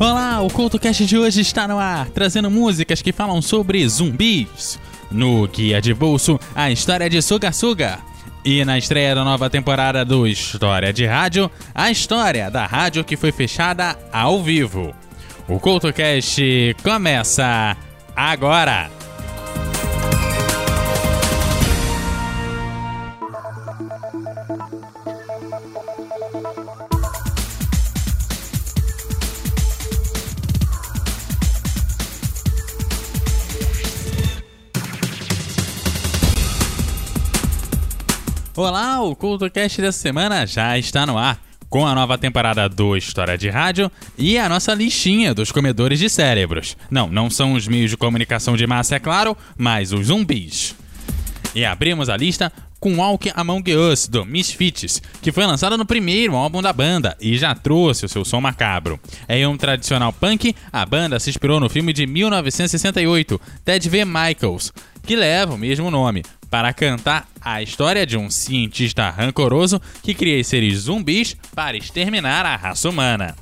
Olá, o CultoCast de hoje está no ar, trazendo músicas que falam sobre zumbis. No Guia de Bolso, a história de Suga Suga. E na estreia da nova temporada do História de Rádio, a história da rádio que foi fechada ao vivo. O CultoCast começa agora! Olá, o CultoCast dessa semana já está no ar, com a nova temporada do História de Rádio e a nossa listinha dos comedores de cérebros. Não, não são os meios de comunicação de massa, é claro, mas os zumbis. E abrimos a lista com Walk Among Us, do Misfits, que foi lançado no primeiro álbum da banda e já trouxe o seu som macabro. Em um tradicional punk, a banda se inspirou no filme de 1968, Ted V. Michaels, que leva o mesmo nome, para cantar a história de um cientista rancoroso que cria seres zumbis para exterminar a raça humana.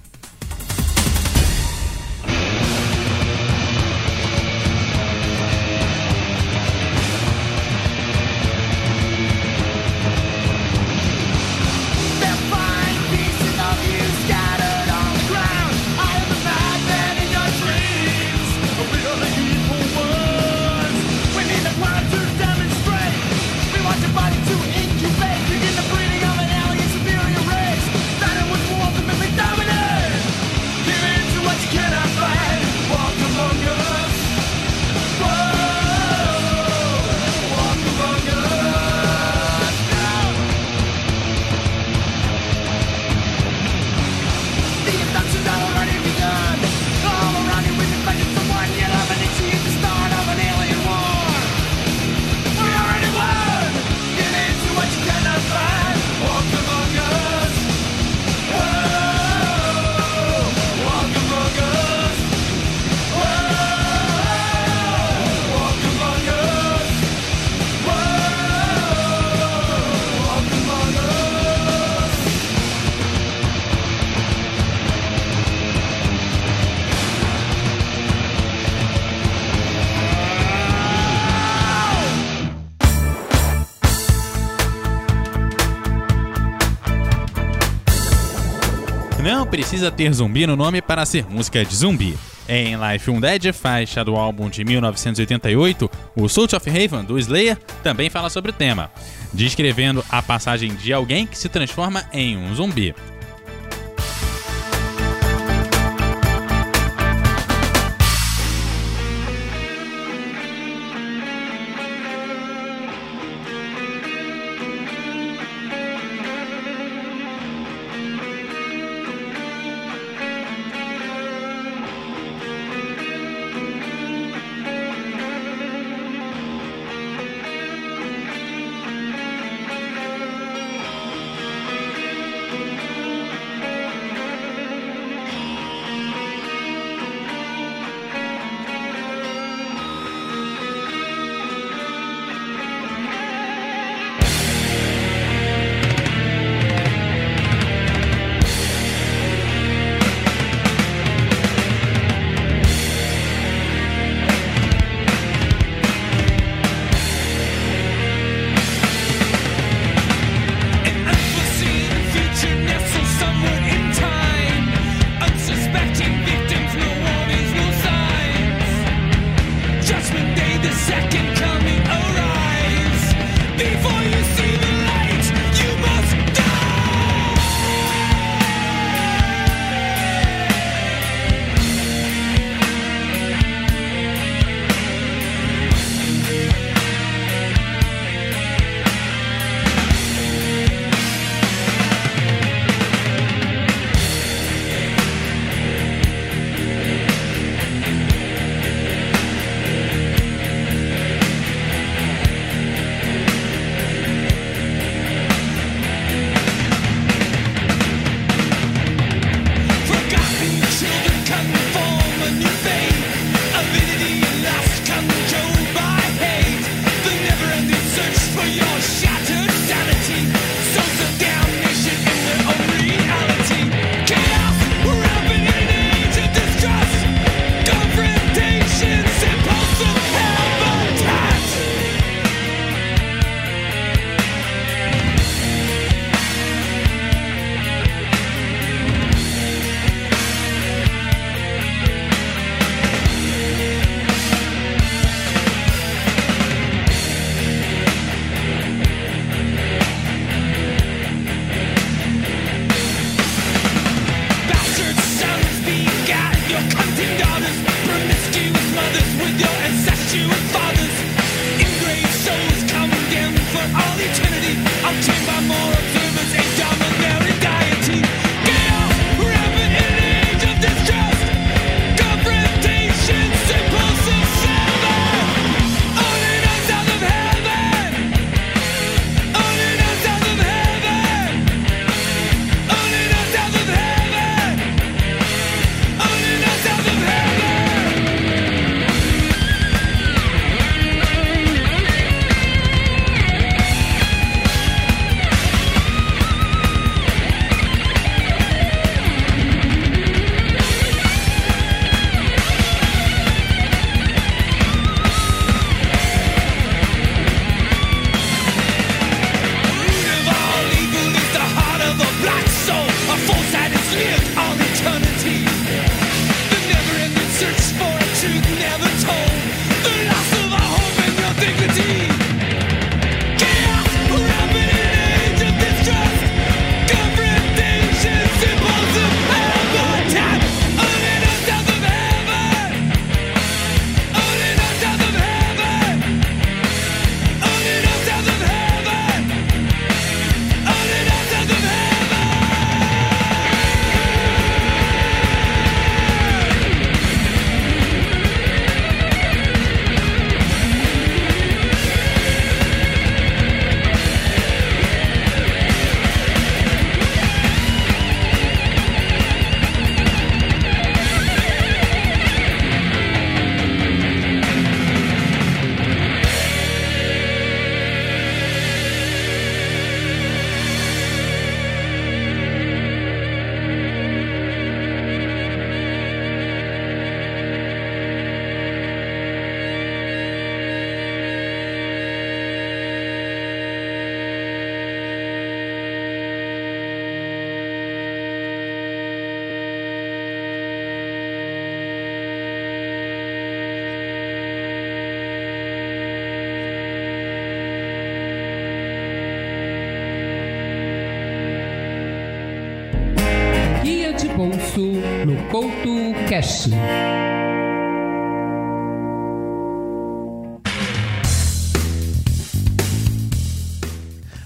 Precisa ter zumbi no nome para ser música de zumbi. Em Life Undead, faixa do álbum de 1988, o Soul of Raven do Slayer também fala sobre o tema, descrevendo a passagem de alguém que se transforma em um zumbi.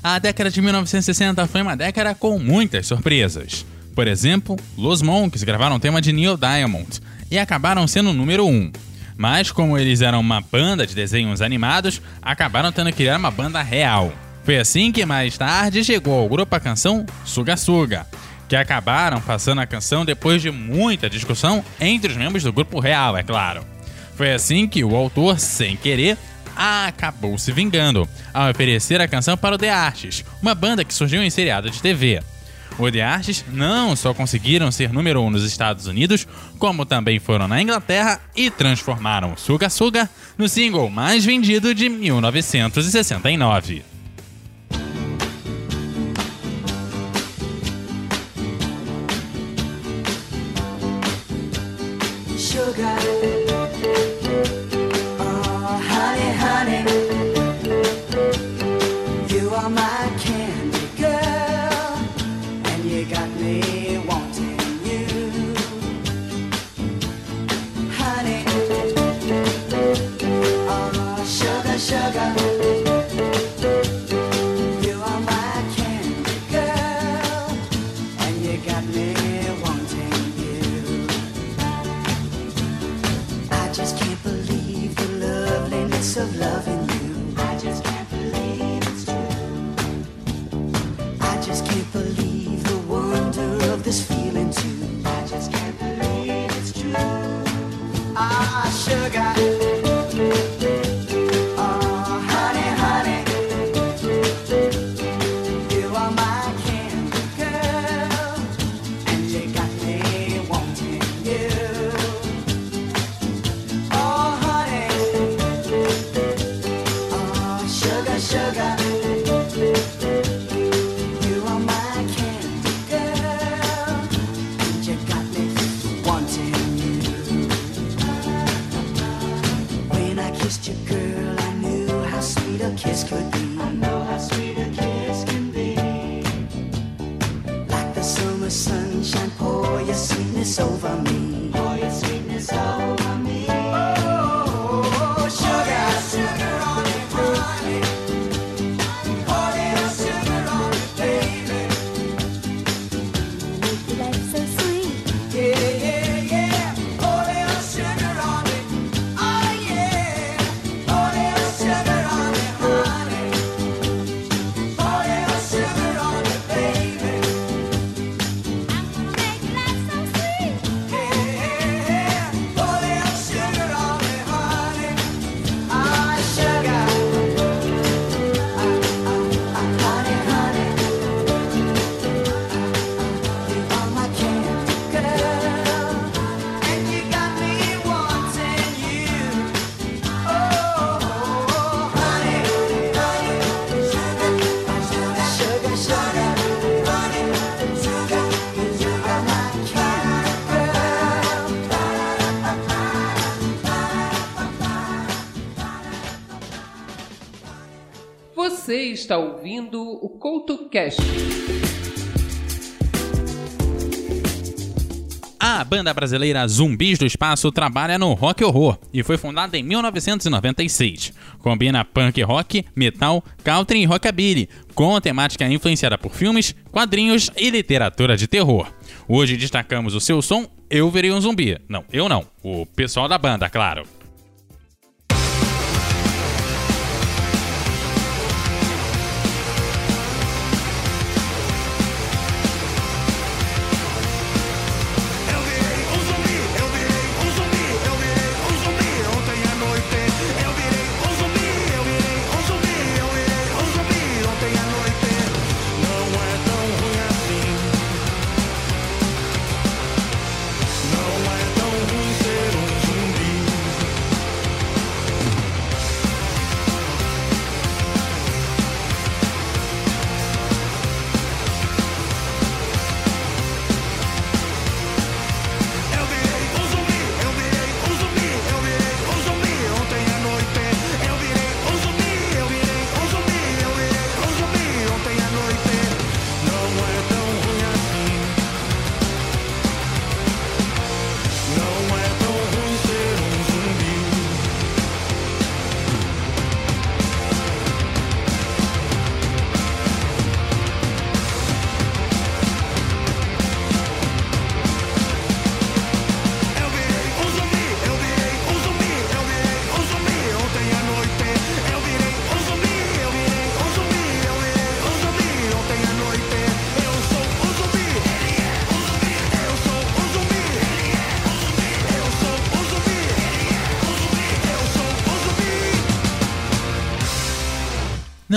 A década de 1960 foi uma década com muitas surpresas. Por exemplo, Los Monks gravaram o tema de Neil Diamond e acabaram sendo o número 1. Um. Mas, como eles eram uma banda de desenhos animados, acabaram tendo que criar uma banda real. Foi assim que mais tarde chegou ao grupo a canção Suga Suga, que acabaram passando a canção depois de muita discussão entre os membros do grupo real, é claro. Foi assim que o autor, sem querer, acabou se vingando ao oferecer a canção para o The Artes, uma banda que surgiu em seriado de TV. O The Artes não só conseguiram ser número um nos Estados Unidos, como também foram na Inglaterra e transformaram Suga Suga no single mais vendido de 1969. Sugar. Está ouvindo o CoutoCast. A banda brasileira Zumbis do Espaço trabalha no rock horror e foi fundada em 1996. Combina punk rock, metal, country e rockabilly, com temática influenciada por filmes, quadrinhos e literatura de terror. Hoje destacamos o seu som Eu Virei um Zumbi. Não, eu não. O pessoal da banda, claro.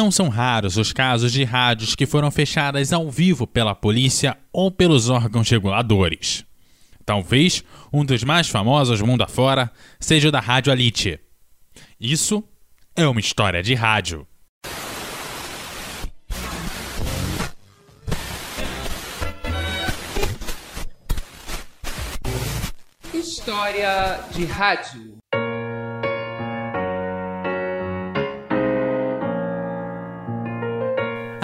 Não são raros os casos de rádios que foram fechadas ao vivo pela polícia ou pelos órgãos reguladores. Talvez um dos mais famosos mundo afora seja o da Rádio Alite. Isso é uma história de rádio. História de rádio.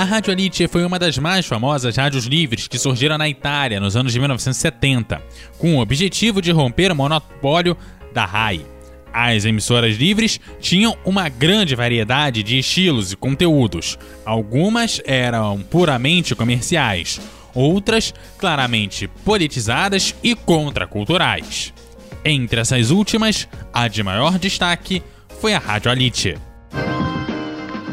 A Rádio Alice foi uma das mais famosas rádios livres que surgiram na Itália nos anos de 1970, com o objetivo de romper o monopólio da RAI. As emissoras livres tinham uma grande variedade de estilos e conteúdos. Algumas eram puramente comerciais, outras claramente politizadas e contraculturais. Entre essas últimas, a de maior destaque foi a Rádio Alice.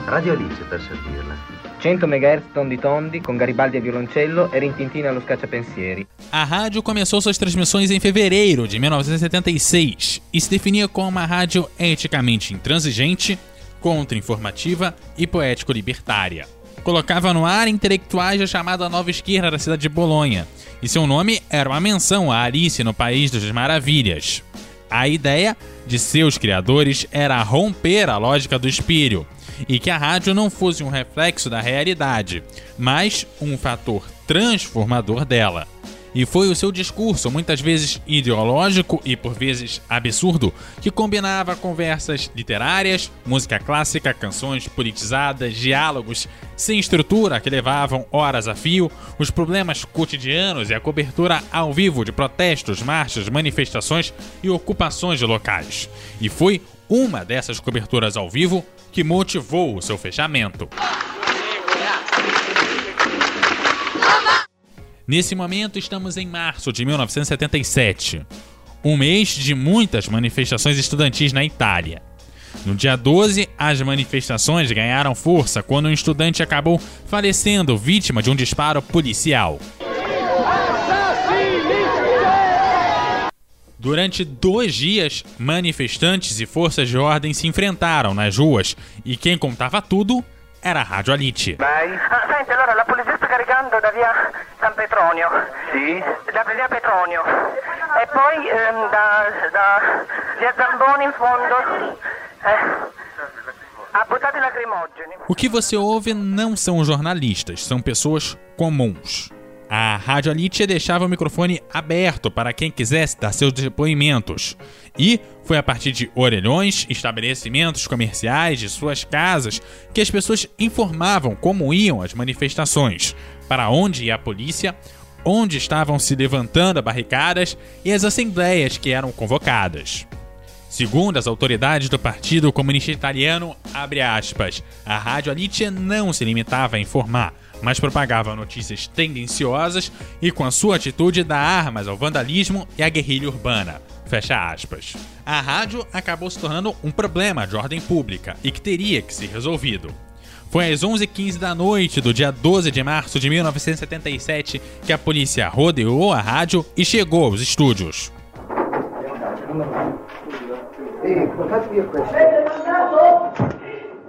Radio Alice. 100 MHz tondi tondi com Garibaldi a violoncello e Rintintina allo scacciapensieri. A rádio começou suas transmissões em fevereiro de 1976 e se definia como uma rádio eticamente intransigente, contra-informativa e poético-libertária. Colocava no ar intelectuais da chamada Nova Esquerda da cidade de Bolonha, e seu nome era uma menção a Alice no País das Maravilhas. A ideia de seus criadores era romper a lógica do espírito e que a rádio não fosse um reflexo da realidade, mas um fator transformador dela. E foi o seu discurso, muitas vezes ideológico e por vezes absurdo, que combinava conversas literárias, música clássica, canções politizadas, diálogos sem estrutura que levavam horas a fio, os problemas cotidianos e a cobertura ao vivo de protestos, marchas, manifestações e ocupações de locais. E foi uma dessas coberturas ao vivo que motivou o seu fechamento. Nesse momento, estamos em março de 1977, um mês de muitas manifestações estudantis na Itália. No dia 12, as manifestações ganharam força quando um estudante acabou falecendo vítima de um disparo policial. Durante dois dias, manifestantes e forças de ordem se enfrentaram nas ruas e quem contava tudo era a Rádio Alite. Ah, senti, allora la polizia sta caricando da via San Petronio. Sì? Da via Petronio. E poi ehm, da, da via Zamboni in fondo. Eh. O que você ouve não são jornalistas, são pessoas comuns. A Rádio Alitia deixava o microfone aberto para quem quisesse dar seus depoimentos. E foi a partir de orelhões, estabelecimentos comerciais de suas casas que as pessoas informavam como iam as manifestações, para onde ia a polícia, onde estavam se levantando barricadas e as assembleias que eram convocadas. Segundo as autoridades do Partido Comunista Italiano, aspas, a Rádio Alitia não se limitava a informar, mas propagava notícias tendenciosas e com a sua atitude dá armas ao vandalismo e à guerrilha urbana. Fecha aspas. A rádio acabou se tornando um problema de ordem pública e que teria que ser resolvido. Foi às 11h15 da noite do dia 12 de março de 1977 que a polícia rodeou a rádio e chegou aos estúdios.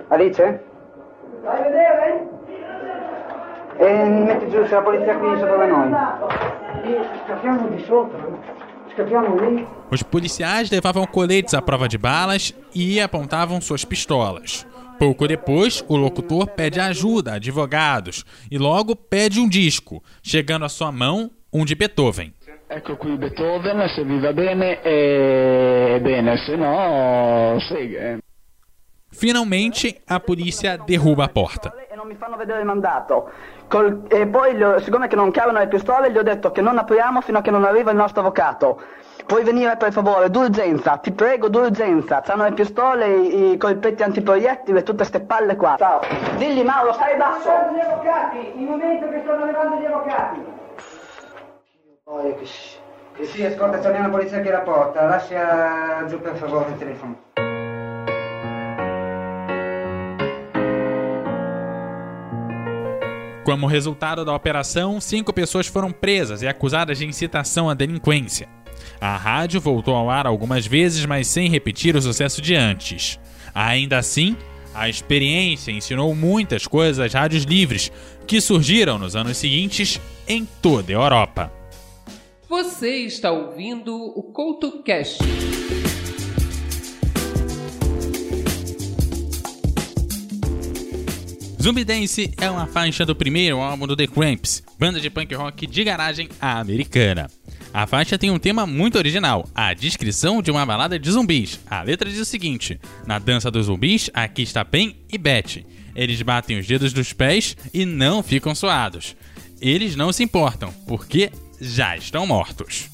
Alice? Vai vedere? E metti giù, la polizia qui sopra da noi. Scappiamo di sopra. Scappiamo lì. Os policiais levavam coletes à prova de balas e apontavam suas pistolas. Pouco depois, o locutor pede ajuda a advogados e logo pede um disco, chegando à sua mão um de Beethoven. Ecco qui Beethoven, se vi va bene è bene, se no segue. Finalmente, a polícia derruba a porta. Mi fanno vedere il mandato. Col- e poi, gli- siccome che non chiamano le pistole, gli ho detto che non apriamo fino a che non arriva il nostro avvocato. Puoi venire per favore, d'urgenza, ti prego, d'urgenza. C'hanno le pistole, i, i colpetti antiproiettili e tutte ste palle qua. Ciao. Digli Mauro, stai basso. Gli avvocati, in momento che stanno arrivando gli avvocati. Poi che, sì- che sì, ascolta, c'è una polizia che la porta. Lascia giù per favore il telefono. Como resultado da operação, cinco pessoas foram presas e acusadas de incitação à delinquência. A rádio voltou ao ar algumas vezes, mas sem repetir o sucesso de antes. Ainda assim, a experiência ensinou muitas coisas às rádios livres, que surgiram nos anos seguintes em toda a Europa. Você está ouvindo o CoutoCast. Zumbi Dance é uma faixa do primeiro álbum do The Cramps, banda de punk rock de garagem americana. A faixa tem um tema muito original, a descrição de uma balada de zumbis. A letra diz o seguinte: Na dança dos zumbis, aqui está Ben e Beth. Eles batem os dedos dos pés e não ficam suados. Eles não se importam, porque já estão mortos.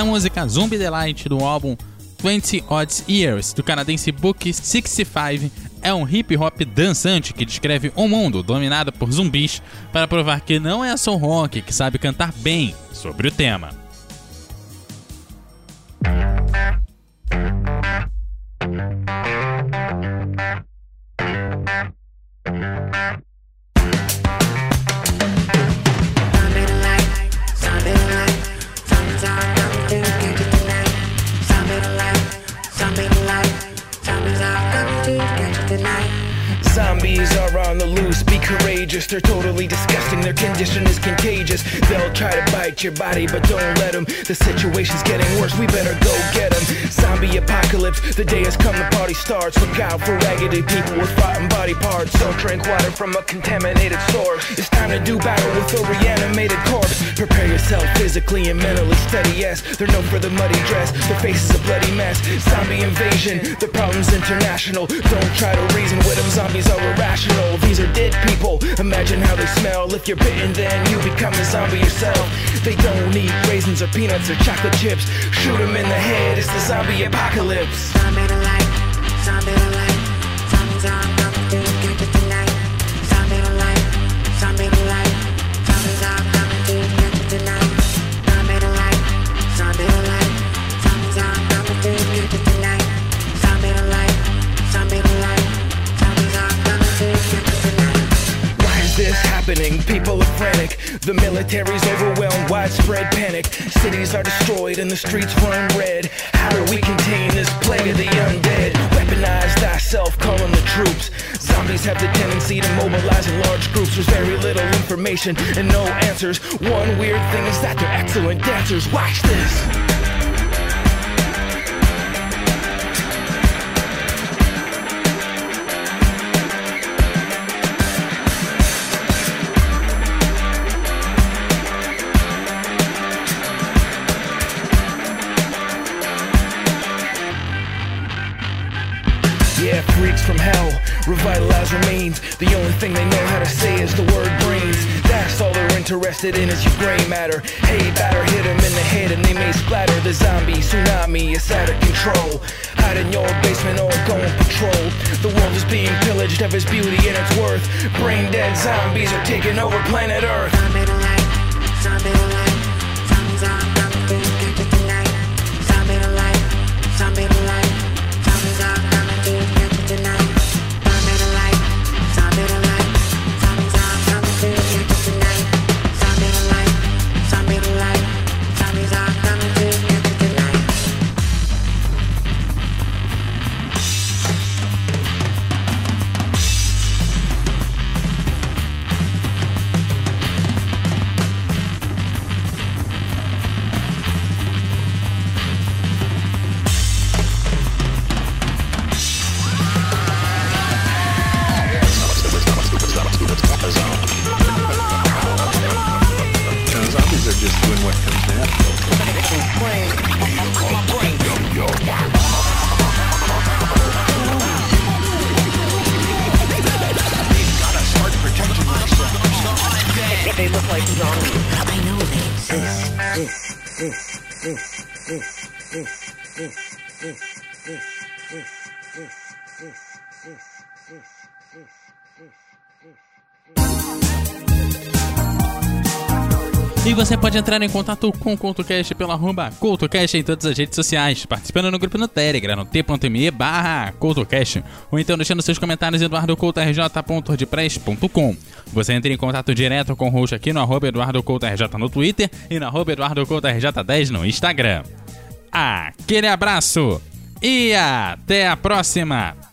A música Zombie Delight do álbum 20 Odd Years, do canadense Book 65, é um hip hop dançante que descreve um mundo dominado por zumbis para provar que não é só rock que sabe cantar bem sobre o tema. Zombies are on the loose, be courageous. They're totally disgusting, their condition is contagious. They'll try to bite your body, but don't let them. The situation's getting worse, we better go get them. Zombie apocalypse, the day has come, the party starts. Look out for raggedy people with rotten body parts. Don't drink water from a contaminated source. It's time to do battle with a reanimated corpse. Prepare yourself physically and mentally steady, yes. They're known for the muddy dress, their face is a bloody mess. Zombie invasion, the problem's international. Don't try to reason with them, zombies are irrational. These are dead people, imagine how they smell. If you're bitten, then you become a zombie yourself. They don't eat raisins or peanuts or chocolate chips. Shoot them in the head, it's the zombie apocalypse. Zombie life, zombie to life, zombies military's overwhelmed, widespread panic. Cities are destroyed and the streets run red. How do we contain this plague of the undead? Weaponize thyself, calling the troops. Zombies have the tendency to mobilize in large groups. There's very little information and no answers. One weird thing is that they're excellent dancers. Watch this. Revitalize remains. The only thing they know how to say is the word brains. That's all they're interested in is your gray matter. Hey, batter, hit them in the head and they may splatter. The zombie tsunami is out of control. Hide in your basement or go on patrol. The world is being pillaged of its beauty and its worth. Brain dead zombies are taking over planet Earth. Zombie zombie E você pode entrar em contato com o CoutoCast pelo arroba CoutoCast em todas as redes sociais, participando no grupo no Telegram, no t.me barra CoutoCast, ou então deixando seus comentários em eduardocoutorj.wordpress.com. Você entra em contato direto com o host aqui no arroba EduardoCoutoRJ no Twitter e no arroba EduardoCoutoRJ10 no Instagram. Aquele abraço e até a próxima!